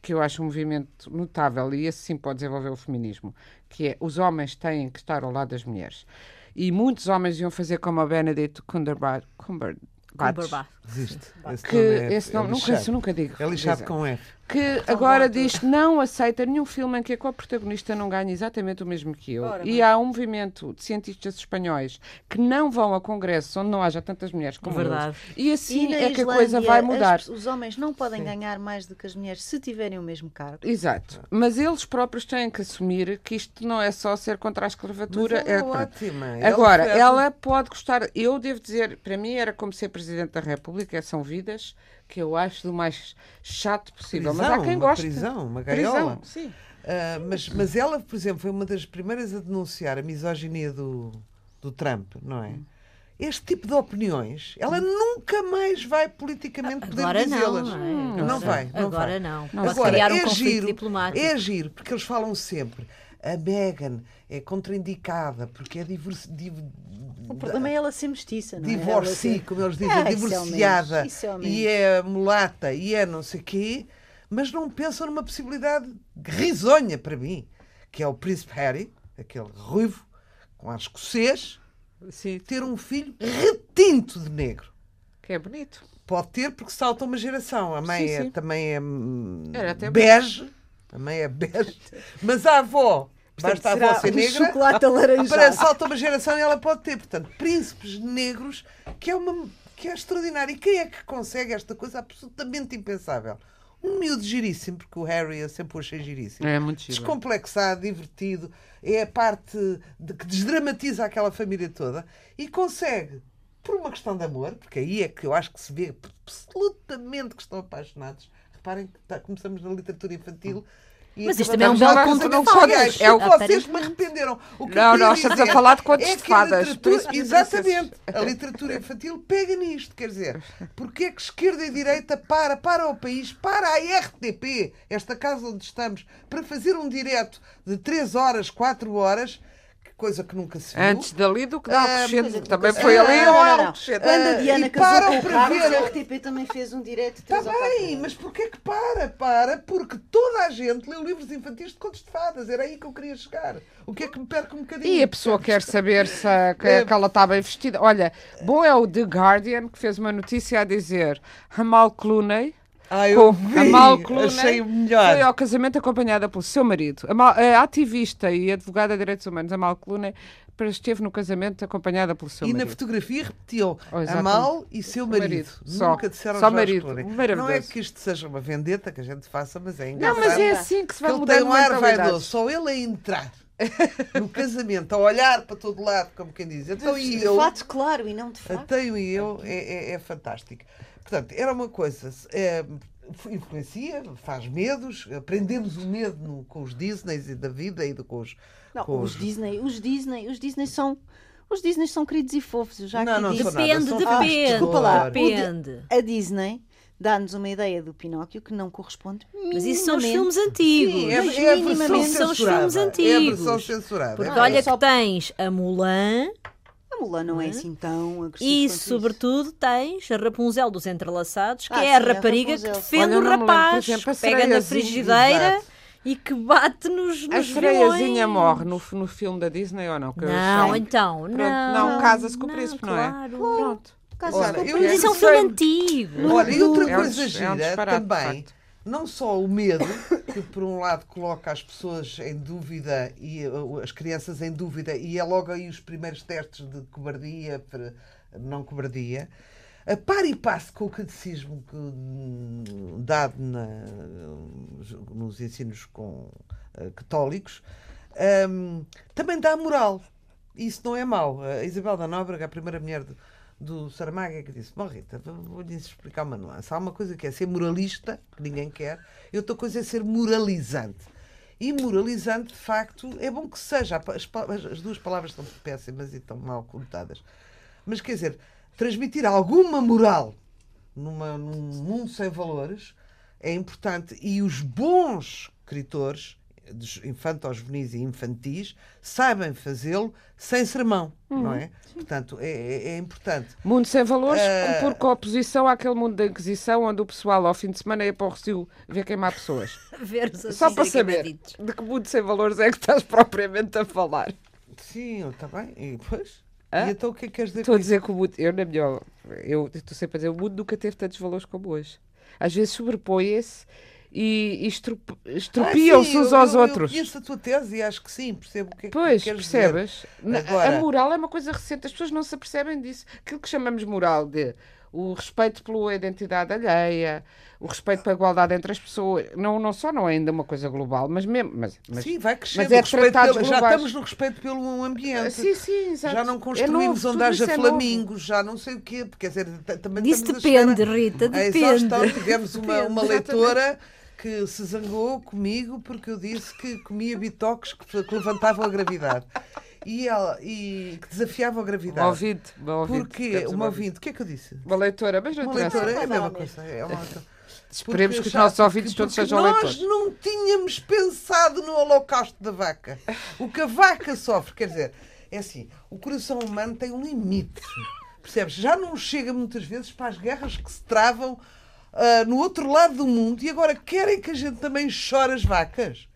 que eu acho um movimento notável e esse sim pode desenvolver o feminismo, que é os homens têm que estar ao lado das mulheres. E muitos homens iam fazer como a Benedict Cumberbatch, Cumberbatch Cumberbatch. Existe. Esse que nome é, esse nome, é nunca, nunca digo. É lixado com F que agora diz que não aceita nenhum filme em que a co-protagonista não ganhe exatamente o mesmo que eu. Ora, e há um movimento de cientistas espanhóis que não vão a congressos onde não haja tantas mulheres como Verdade. Eles. E assim e é que a coisa vai mudar. As, os homens não podem Sim. ganhar mais do que as mulheres se tiverem o mesmo cargo. Exato. Mas eles próprios têm que assumir que isto não é só ser contra a escravatura. é, é ótima. Agora, ela, ela pode gostar. Eu devo dizer, para mim era como ser Presidente da República, são vidas que eu acho do mais chato possível. Prisão, mas há quem uma goste. Prisão, uma gaiola. Prisão, sim. Uh, mas, mas ela, por exemplo, foi uma das primeiras a denunciar a misoginia do, do Trump, não é? Este tipo de opiniões, ela nunca mais vai politicamente poder dizê-las. Não, é? não, vai. Não agora vai. não. não. Agora, criar um é giro, diplomático. É giro, porque eles falam sempre a Meghan é contraindicada porque é diversi, o problema é ela ser mestiça, não é? Divorci, como eles dizem, ah, divorciada. Isso é e é mulata e é não sei quê, mas não pensam numa possibilidade risonha para mim, que é o Príncipe Harry, aquele ruivo, com ar escocês, Sim. ter um filho retinto de negro. Que é bonito. Pode ter, porque salta uma geração. A mãe sim, é, sim. também é bege. A mãe é bege. Mas a avó Basta a avó ser negra. chocolate alaranjado. Para salta uma geração e ela pode ter. Portanto, príncipes negros, que é, uma, que é extraordinário. E quem é que consegue esta coisa absolutamente impensável? Um miúdo giríssimo, porque o Harry eu sempre o achei giríssimo. É muito giro. Descomplexado, divertido. É a parte de, que desdramatiza aquela família toda. E consegue, por uma questão de amor, porque aí é que eu acho que se vê absolutamente que estão apaixonados. Reparem que tá, começamos na literatura infantil. E Mas isto também é um belo conto de fadas. É o que vocês me arrependeram. O que não, nós estamos a falar de contos é de fadas. Exatamente. A literatura infantil pega nisto. Quer dizer, porque é que esquerda e direita para, para o país, para a RTP, esta casa onde estamos, para fazer um direto de 3 horas, 4 horas coisa que nunca se viu. Antes dali do que dá ah, Alcochete, também foi ali ou Alcochete. Quando a Diana casou com o Carlos, a RTP também fez um direto Está bem, mas porquê que para? Para, porque toda a gente leu livros infantis de contos de fadas, era aí que eu queria chegar. O que é que me perca um bocadinho? E a pessoa quer saber se, a, que, é. que ela está bem vestida. Olha, bom é o The Guardian, que fez uma notícia a dizer Hamal Clooney ah, eu vi, a Mal achei melhor. Foi ao casamento acompanhada pelo seu marido. A, Mal, a ativista e advogada de direitos humanos, a Mal Clune, esteve no casamento acompanhada pelo seu e marido. E na fotografia repetiu oh, a Mal e seu marido. marido. Nunca disseram só marido. Não é que isto seja uma vendetta que a gente faça, mas é engraçado. Não, mas é assim que se vai ele mudar tem um ar vaidoso. Só ele a entrar no casamento, a olhar para todo lado, como quem diz. Então, e de eu, fato, claro, e não de fato. Então e eu é, é, é fantástico. Portanto, era uma coisa, é, influencia, faz medos, aprendemos o medo no, com os Disneys e da vida e do, com os. Não, com os, os Disney, os Disney, os Disney são. Os Disney são queridos e fofos, eu já não, não. Depende, nada, depende. Ah, desculpa lá. Depende. A Disney dá-nos uma ideia do Pinóquio que não corresponde. Mas isso são os filmes antigos. Sim, é, é a versão são os filmes antigos. É a versão censurada. Porque é olha que tens a Mulan, a Mulan não é assim tão agressiva. E, sobretudo, isso. tens a Rapunzel dos Entrelaçados, que ah, é sim, a rapariga a que defende Olha, o rapaz, exemplo, pega na frigideira. Exato. E que bate nos, nos A sereiazinha morre no, no filme da Disney ou não? Que não, então, Pronto, não. Não, casa-se com o príncipe, não é? Claro. Pronto. Casa-se com o príncipe. Isso é um filme antigo. Olha, e outra coisa é um, gira é um também não só o medo, que por um lado coloca as pessoas em dúvida e uh, as crianças em dúvida, e é logo aí os primeiros testes de cobardia para não cobardia. a par e passo com o catecismo que, dado na, nos ensinos com, uh, católicos, um, também dá moral. Isso não é mau. A Isabel da Nóbrega, a primeira mulher do, do Saramago, é que disse: Bom, Rita, vou-lhe explicar uma nuance. Há uma coisa que é ser moralista, que ninguém quer, e outra coisa é ser moralizante. E moralizante, de facto, é bom que seja. As, as duas palavras estão péssimas e estão mal conotadas. Mas quer dizer, transmitir alguma moral numa, num mundo sem valores é importante. E os bons escritores dos infantos, juvenis e infantis sabem fazê-lo sem sermão, uhum. não é? Sim. Portanto, é, é, é, importante. Mundo sem valores, uh... por oposição àquele mundo da Inquisição, onde o pessoal ao fim de semana ia para o Recio ver queimar pessoas. Só para saber de que mundo sem valores é que estás propriamente a falar. Sim, está bem. E depois? E então o que é que queres dizer? Estou a dizer que o mundo, eu na minha, eu estou sempre a dizer, o mundo nunca teve tantos valores como hoje. Às vezes sobrepõe-se e, e estropiam-se ah, uns aos eu, outros. Eu conheço a tua tese e acho que sim, percebo o que é que pois, queres percebes? Dizer. Agora... A moral é uma coisa recente, as pessoas não se apercebem disso. Aquilo que chamamos moral de o respeito pela identidade alheia, o respeito pela igualdade entre as pessoas, não, não só não é ainda uma coisa global, mas mesmo. Mas, mas, sim, vai crescendo. Mas é pelo, já estamos no respeito pelo ambiente. Sim, sim, exato. Já não é construímos é novo, onde haja é flamingos, já não sei o quê, quer dizer, também Isso depende, Rita, depende. tivemos uma, uma leitora que se zangou comigo porque eu disse que comia bitoques que, que levantavam a gravidade. E, ela, e que desafiava a gravidade. Uma ouvinte. Uma ouvinte Porquê? Uma ouvinte. O que é que eu disse? Uma leitora, mas não Uma leitora é a mesma coisa. É uma... Esperemos que os nossos ouvintes todos sejam nós leitores. Nós não tínhamos pensado no holocausto da vaca. O que a vaca sofre, quer dizer, é assim, o coração humano tem um limite. Percebes? Já não chega muitas vezes para as guerras que se travam uh, no outro lado do mundo e agora querem que a gente também chore as vacas.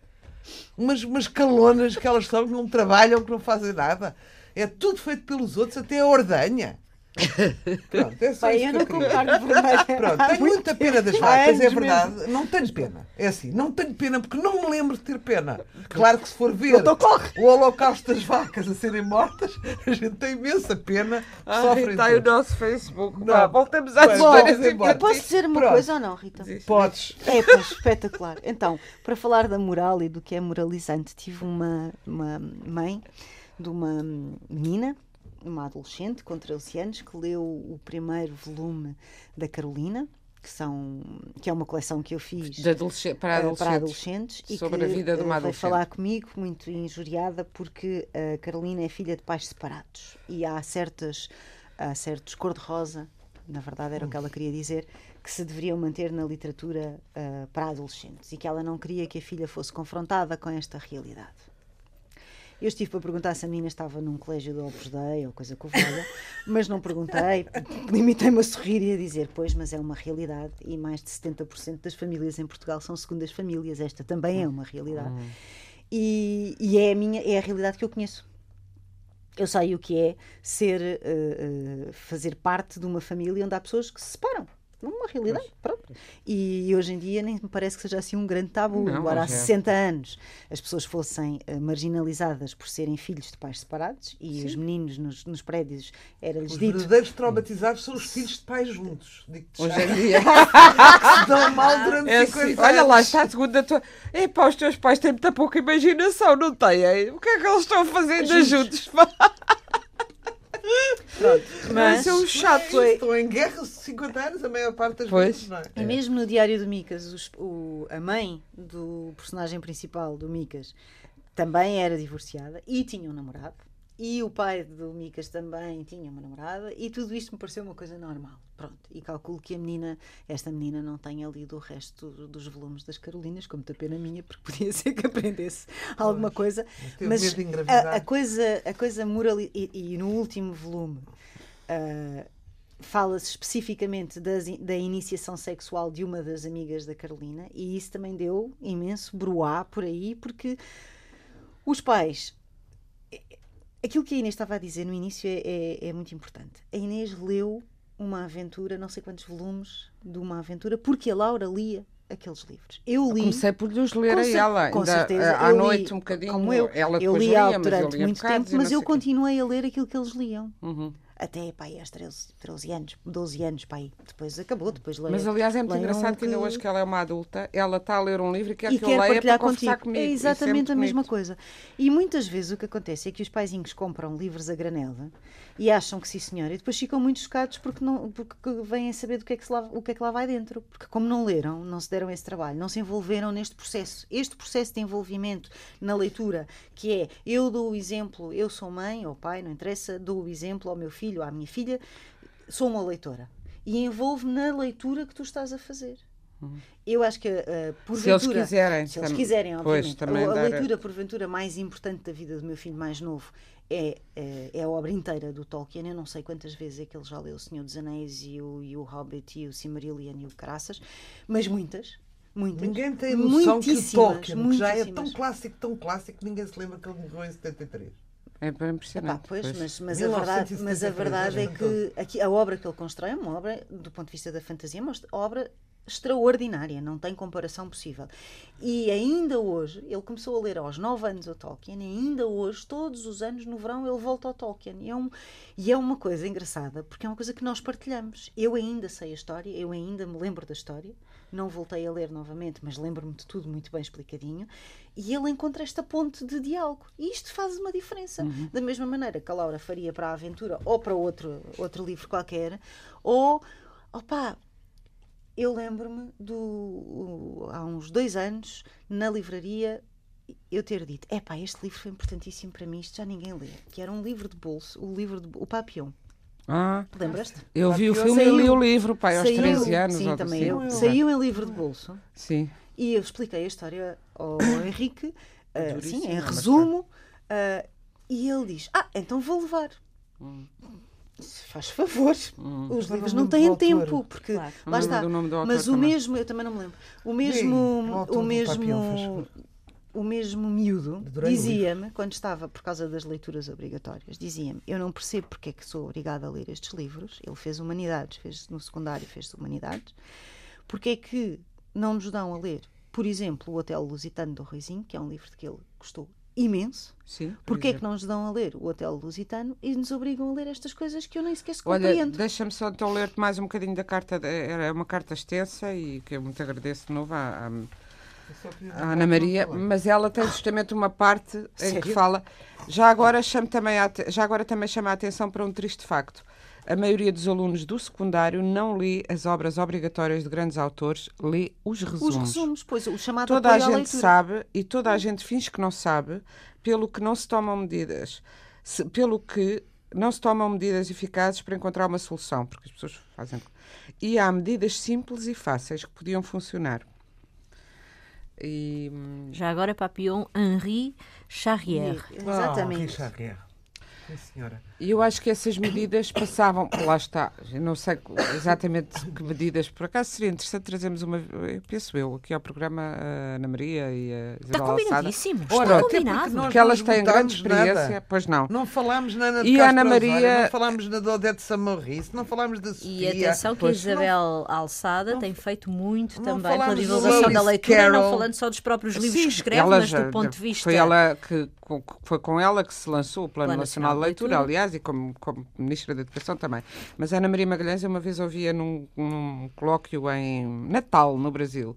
Umas, umas calonas que elas são, que não trabalham, que não fazem nada. É tudo feito pelos outros, até a ordenha. Pronto, é só Pai, eu não concordo Pronto, tenho muita pena das vacas, é verdade. Mesmo. Não tenho pena. É assim, não tenho pena porque não me lembro de ter pena. Claro que se for ver o holocausto das vacas a serem mortas, a gente tem imensa pena. Ai, está aí o nosso Facebook. Não, voltamos às histórias embora. Eu posso dizer uma Pronto. coisa ou não, Rita? Podes. É, pois, espetacular. Então, para falar da moral e do que é moralizante, tive uma, uma mãe de uma menina uma adolescente com 13 anos que leu o primeiro volume da Carolina, que, são, que é uma coleção que eu fiz para, adolescentes, para adolescentes sobre e que, a vida de uma adolescente. falar comigo muito injuriada porque a Carolina é filha de pais separados e há certas há certos cor-de-rosa, na verdade era o que ela queria dizer, que se deveriam manter na literatura uh, para adolescentes e que ela não queria que a filha fosse confrontada com esta realidade. Eu estive para perguntar se a menina estava num colégio do Opus Dei ou coisa que valha, mas não perguntei. Limitei-me a sorrir e a dizer: Pois, mas é uma realidade e mais de 70% das famílias em Portugal são segundas famílias. Esta também é uma realidade. Hum. E, e, é, a minha, é a realidade que eu conheço. Eu sei o que é ser, uh, uh, fazer parte de uma família onde há pessoas que se separam uma realidade, pois, pronto. E hoje em dia nem me parece que seja assim um grande tabu. Não, Embora há é. 60 anos as pessoas fossem uh, marginalizadas por serem filhos de pais separados e Sim. os meninos nos, nos prédios era-lhes dito. Os verdadeiros traumatizados são os filhos de pais juntos. Hoje em dia. que se dão mal durante é 50 assim, anos. Olha lá, está a segunda tua. Epá, os teus pais têm muita pouca imaginação, não têm? O que é que eles estão fazendo juntos? juntos? Pronto. Mas é um chato. Foi... Estou em guerra 50 anos, a maior parte das pois. vezes. Não é? E mesmo no Diário do Micas, os, o, a mãe do personagem principal do Micas também era divorciada e tinha um namorado. E o pai do Micas também tinha uma namorada, e tudo isto me pareceu uma coisa normal. Pronto, e calculo que a menina, esta menina, não tenha lido o resto dos volumes das Carolinas, como muita pena minha, porque podia ser que aprendesse alguma coisa. Mas a, a, coisa, a coisa moral. E, e no último volume. Uh, fala-se especificamente das, da iniciação sexual de uma das amigas da Carolina e isso também deu imenso bruá por aí porque os pais aquilo que a Inês estava a dizer no início é, é, é, muito importante. A Inês leu uma aventura, não sei quantos volumes de uma aventura, porque a Laura lia aqueles livros. Eu li. Comecei por lhes ler a ela, com certeza. Eh, à noite um bocadinho. Como eu, ela eu li lia, durante muito tempo, mas eu continuei a ler aquilo que eles liam. Uhum. Até pá, aos 13, 13 anos, 12 anos, pá, depois acabou, depois leio. Mas aliás é muito engraçado que... que ainda hoje que ela é uma adulta, ela está a ler um livro e quer e que quer eu leia para conversar comigo. É exatamente é a mesma coisa. E muitas vezes o que acontece é que os paizinhos compram livros a granela e acham que sim senhora, e depois ficam muito chocados porque, não, porque vêm a saber do que é que, lá, o que é que lá vai dentro. Porque como não leram, não se deram esse trabalho, não se envolveram neste processo. Este processo de envolvimento na leitura, que é eu dou o exemplo, eu sou mãe ou pai, não interessa, dou o exemplo ao meu filho, à minha filha, sou uma leitora. E envolvo na leitura que tu estás a fazer. Uhum. Eu acho que, uh, porventura, se eles quiserem, se eles quiserem obviamente, pois, a, a leitura, porventura, mais importante da vida do meu filho mais novo é, é, é, a obra inteira do Tolkien. Eu não sei quantas vezes é que ele já leu O Senhor dos Anéis e o, e o Hobbit e o Silmarillion e o Caraças, mas muitas. Muitas. Ninguém tem noção que o Tolkien, que já é tão clássico, tão clássico, que ninguém se lembra que ele morreu em 73. É para impressionante. Epá, pois, pois. Mas, mas, a verdade, mas a verdade é que aqui, a obra que ele constrói é uma obra, do ponto de vista da fantasia, uma obra extraordinária, não tem comparação possível. E ainda hoje, ele começou a ler aos 9 anos o Tolkien, e ainda hoje, todos os anos no verão, ele volta ao Tolkien. E é, um, e é uma coisa engraçada, porque é uma coisa que nós partilhamos. Eu ainda sei a história, eu ainda me lembro da história, não voltei a ler novamente, mas lembro-me de tudo muito bem explicadinho. E ele encontra esta ponte de diálogo. E isto faz uma diferença. Uhum. Da mesma maneira que a Laura faria para a aventura ou para outro, outro livro qualquer, ou opá, eu lembro-me do há uns dois anos na livraria eu ter dito, é pá, este livro foi importantíssimo para mim, isto já ninguém lê, que era um livro de bolso, o livro de o Papillon. Ah, lembras-te? Eu vi o filme saiu, e li o livro, pai, aos saiu, 13 anos. Sim, também assim. eu. Saiu em livro de bolso. Sim. E eu expliquei a história ao Henrique, uh, sim, em resumo, uh, e ele diz: Ah, então vou levar. Hum. Faz favor, hum. os livros não têm tempo, porque claro. lá está. Mas o também. mesmo, eu também não me lembro, o mesmo, o mesmo, o mesmo miúdo dizia-me, quando estava por causa das leituras obrigatórias, dizia-me: Eu não percebo porque é que sou obrigada a ler estes livros. Ele fez humanidades, fez no secundário, fez humanidades. Porque é que não nos dão a ler, por exemplo, O Hotel Lusitano do Ruizinho, que é um livro de que ele gostou imenso. Sim, por Porquê é que não nos dão a ler o Hotel Lusitano e nos obrigam a ler estas coisas que eu nem sequer se compreendo? Olha, deixa-me só então ler-te mais um bocadinho da carta. Era uma carta extensa e que eu muito agradeço de novo à, à, Ana Maria, mas ela tem justamente uma parte em Sério? que fala. Já agora, chamo também a, já agora também chama a atenção para um triste facto a maioria dos alunos do secundário não lê as obras obrigatórias de grandes autores, lê os resumos. Os resumos, pois, o chamado Toda a gente sabe e toda a gente finge que não sabe, pelo que não se tomam medidas, se, pelo que não se tomam medidas eficazes para encontrar uma solução, porque as pessoas fazem. E há medidas simples e fáceis que podiam funcionar. E... Já agora, Papillon Henri Charrière. Exatamente. Ah, Henri Charrière. Sim, senhora. E eu acho que essas medidas passavam, lá está, eu não sei exatamente que medidas, por acaso seria interessante trazermos uma, eu penso eu, aqui ao programa a Ana Maria e a Isabel Está combinadíssimo, está Ora, combinado. Porque, elas têm grande experiência, nada. pois não. Não falámos nada de e Ana Maria não falámos na de Odete Samarrice, não falámos da Sofia. E atenção que a Isabel não, Alçada não, tem feito muito também pela divulgação da leitura, Carol. não falando só dos próprios livros Sim, que escreve, mas do ponto de vista... Foi, ela que, foi com ela que se lançou o Plano, Plano Nacional de Leitura, Leitura, aliás, e como, como Ministra da Educação também. Mas Ana Maria Magalhães, uma vez ouvia num, num colóquio em Natal, no Brasil,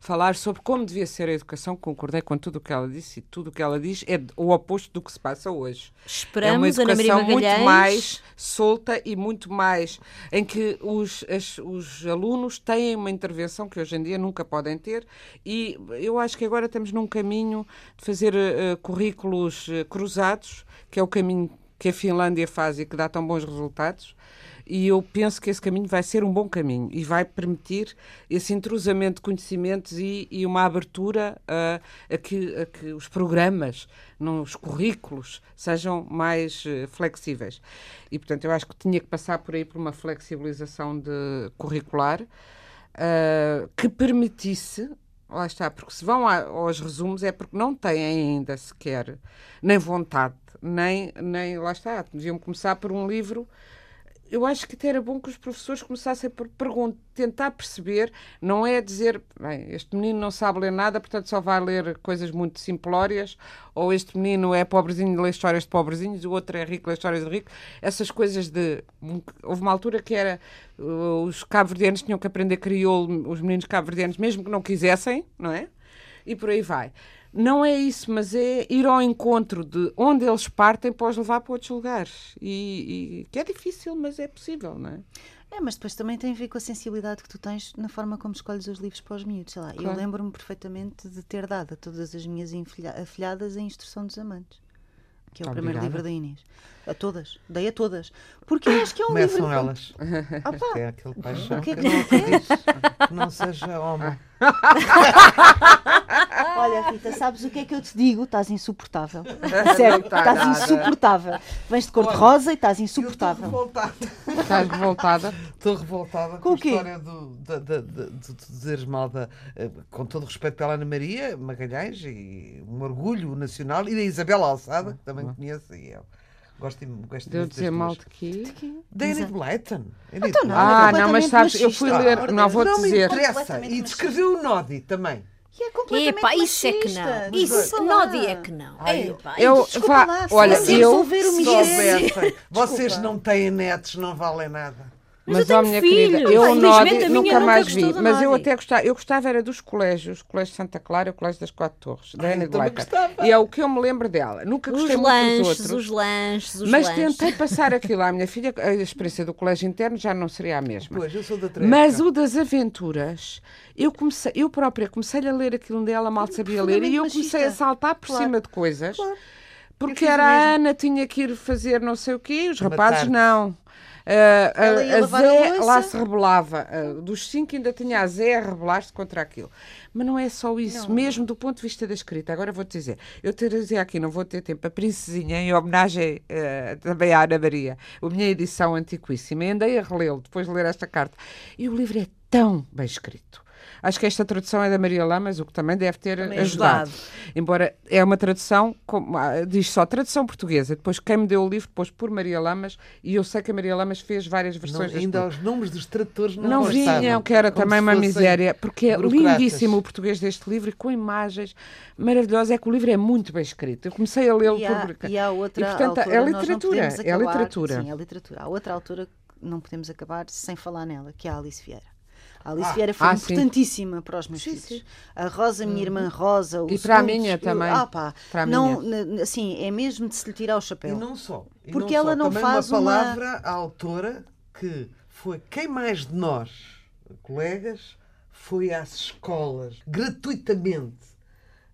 falar sobre como devia ser a educação, concordei com tudo o que ela disse e tudo o que ela diz é o oposto do que se passa hoje. Esperamos é uma educação muito mais solta e muito mais em que os, as, os alunos têm uma intervenção que hoje em dia nunca podem ter e eu acho que agora estamos num caminho de fazer uh, currículos uh, cruzados, que é o caminho que a Finlândia faz e que dá tão bons resultados. E eu penso que esse caminho vai ser um bom caminho e vai permitir esse entrosamento de conhecimentos e, e uma abertura a, a, que, a, que, os programas, os currículos, sejam mais uh, flexíveis. E, portanto, eu acho que tinha que passar por aí por uma flexibilização de curricular uh, que permitisse Lá está, porque se vão aos resumos é porque não têm ainda sequer nem vontade nem, nem lá está, deviam começar por um livro eu acho que até era bom que os professores começassem por tentar perceber, não é dizer, bem, este menino não sabe ler nada, portanto só vai ler coisas muito simplórias, ou este menino é pobrezinho, lê histórias de pobrezinhos, o outro é rico, lê histórias de rico. Essas coisas de. Houve uma altura que era. Uh, os cabo-verdianos tinham que aprender crioulo, os meninos cabo-verdianos, mesmo que não quisessem, não é? E por aí vai. Não é isso, mas é ir ao encontro de onde eles partem para os levar para outros lugares. E, e, que é difícil, mas é possível, não é? É, mas depois também tem a ver com a sensibilidade que tu tens na forma como escolhes os livros para os miúdos. Sei lá, claro. eu lembro-me perfeitamente de ter dado a todas as minhas afilhadas a Instrução dos Amantes, que é o Obrigada. primeiro livro da Inês. A todas, dei a todas. Porque eu acho que é um Começam livro. elas. Opa. É aquele paixão que, é que, não, que não seja homem. Olha, Rita, sabes o que é que eu te digo? Estás insuportável. Sério, estás insuportável. Vens de cor-de-rosa e estás insuportável. Estou revoltada. Estás revoltada? Estou revoltada com, com a história do, de, de, dizeres mal da. Eh, com todo o respeito pela Ana Maria Magalhães e um orgulho nacional e da Isabela Alçada, que também conheço e eu. Gosto, gosto de dizer mal de quê? Da Enid Blyton. Então, não, ah, não, mas sabes, eu fui ler, não vou não dizer. Não me interessa. E descreveu o Nodi também. E é completamente Epa, isso é que não. Isso, Nodi é que não. Ai, Epa, eu, vá, lá, olha, eu, se soubessem, vocês não têm netos, não valem nada. Mas, mas ó, minha filhos. querida, eu o Nodi nunca mais vi. Mas eu até gostava, eu gostava era dos colégios, o Colégio Santa Clara e o Colégio das Quatro Torres, da Ana E é o que eu me lembro dela. Nunca gostei os muito lanches, dos outros. Os lanches, os Mas lanches. tentei passar aquilo à minha filha, a experiência do colégio interno já não seria a mesma. Pois, eu sou da Mas o das aventuras, eu comecei, eu própria comecei a ler aquilo dela, mal sabia ler, e eu comecei a saltar por claro. cima de coisas. Claro. Porque era a Ana, tinha que ir fazer não sei o quê, os rapazes não. Uh, a, a Zé a lá se rebelava. Uh, dos cinco ainda tinha a Zé a rebelar-se contra aquilo. Mas não é só isso, não. mesmo do ponto de vista da escrita. Agora vou-te dizer, eu trazia aqui, não vou ter tempo, a Princesinha, em homenagem uh, também à Ana Maria, a minha edição antiquíssima. E andei a relê-lo depois de ler esta carta. E o livro é tão bem escrito Acho que esta tradução é da Maria Lamas, o que também deve ter também ajudado. ajudado. Embora é uma tradução, como, ah, diz só tradução portuguesa. Depois quem me deu o livro pôs por Maria Lamas e eu sei que a Maria Lamas fez várias versões. Não, ainda os nomes dos tradutores não Não vinham, que era também uma miséria, porque é lindíssimo o português deste livro e com imagens maravilhosas. É que o livro é muito bem escrito. Eu comecei a lê-lo por... E há outra e, portanto, altura, é literatura. Acabar, é literatura. Sim, é literatura. Há outra altura que não podemos acabar sem falar nela, que é a Alice Vieira. A Alice ah, Vieira foi ah, importantíssima sim. para os meus sim, filhos. Sim. A Rosa, minha irmã uhum. Rosa, E para a minha também. Ah, pá, para não, minha. assim, é mesmo de se lhe tirar o chapéu. E não só. E porque não ela só. não também faz uma palavra à autora que foi quem mais de nós, colegas, foi às escolas gratuitamente.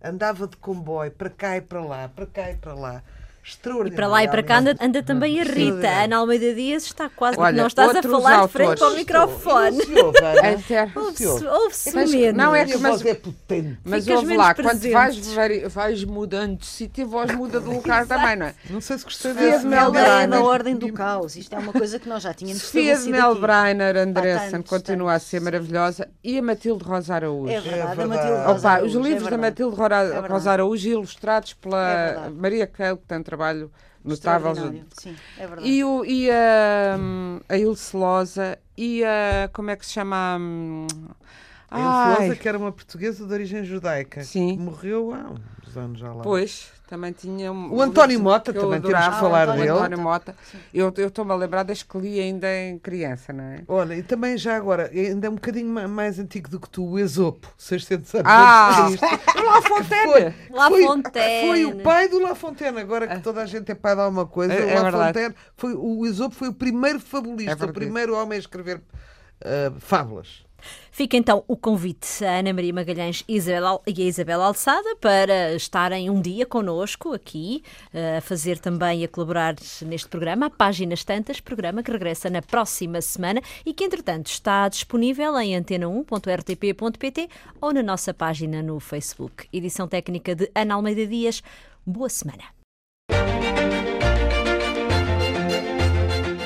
Andava de comboio para cá e para lá, para cá e para lá e para lá e para cá anda, anda também a Rita. A Ana Almeida Dias está quase Olha, não estás a falar de frente ao microfone. Ouve-se menos. Não é que mas, é potente. Mas ouve lá, quando vais, vais mudando de sítio, a voz muda de lugar também, não é? Não sei se gostei desse. Melbreiner. na ordem do caos. Isto é uma coisa que nós já tínhamos Sofia de Melbreiner, Andressen, continua a ser maravilhosa. E a Matilde Rosa Araújo. É verdade, a Matilde Rosa Araújo. Os livros da Matilde Rosa Araújo, ilustrados pela Maria Keil, que tem trabalho notável. Sim, é verdade. E, o, e a, a Ilse Loza e a. Como é que se chama? A Ilse Loza, que era uma portuguesa de origem judaica. Sim. Morreu há anos já lá. Pois. Também tinha um, o António Mota, também temos que falar ah, dele. António Mota. Eu estou-me a lembrar das que li ainda em criança, não é? Olha, e também já agora, ainda é um bocadinho mais antigo do que tu, o Esopo, 600 anos ah, La Fontaine! La Fontaine! Foi o pai do La Fontaine, agora que toda a gente é pai de alguma coisa. É, é La Fontaine, foi, o Esopo foi o primeiro fabulista, é o primeiro homem a escrever uh, fábulas. Fica então o convite a Ana Maria Magalhães e a Isabel Alçada para estarem um dia connosco aqui, eh, a fazer também, a colaborar neste programa, a Páginas Tantas, programa que regressa na próxima semana e que, entretanto, está disponível em antena1.rtp.pt ou na nossa página no Facebook. Edição técnica de Ana Almeida Dias. Boa semana.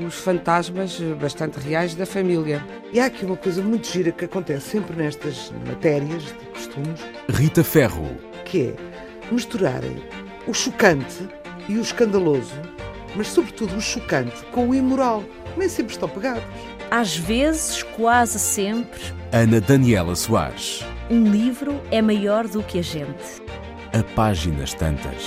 os fantasmas bastante reais da família. E há aqui uma coisa muito gira que acontece sempre nestas matérias de costumes. Rita Ferro. Que é misturarem o chocante e o escandaloso, mas sobretudo o chocante com o imoral. Nem sempre estão pegados. Às vezes, quase sempre. Ana Daniela Soares. Um livro é maior do que a gente. A páginas tantas.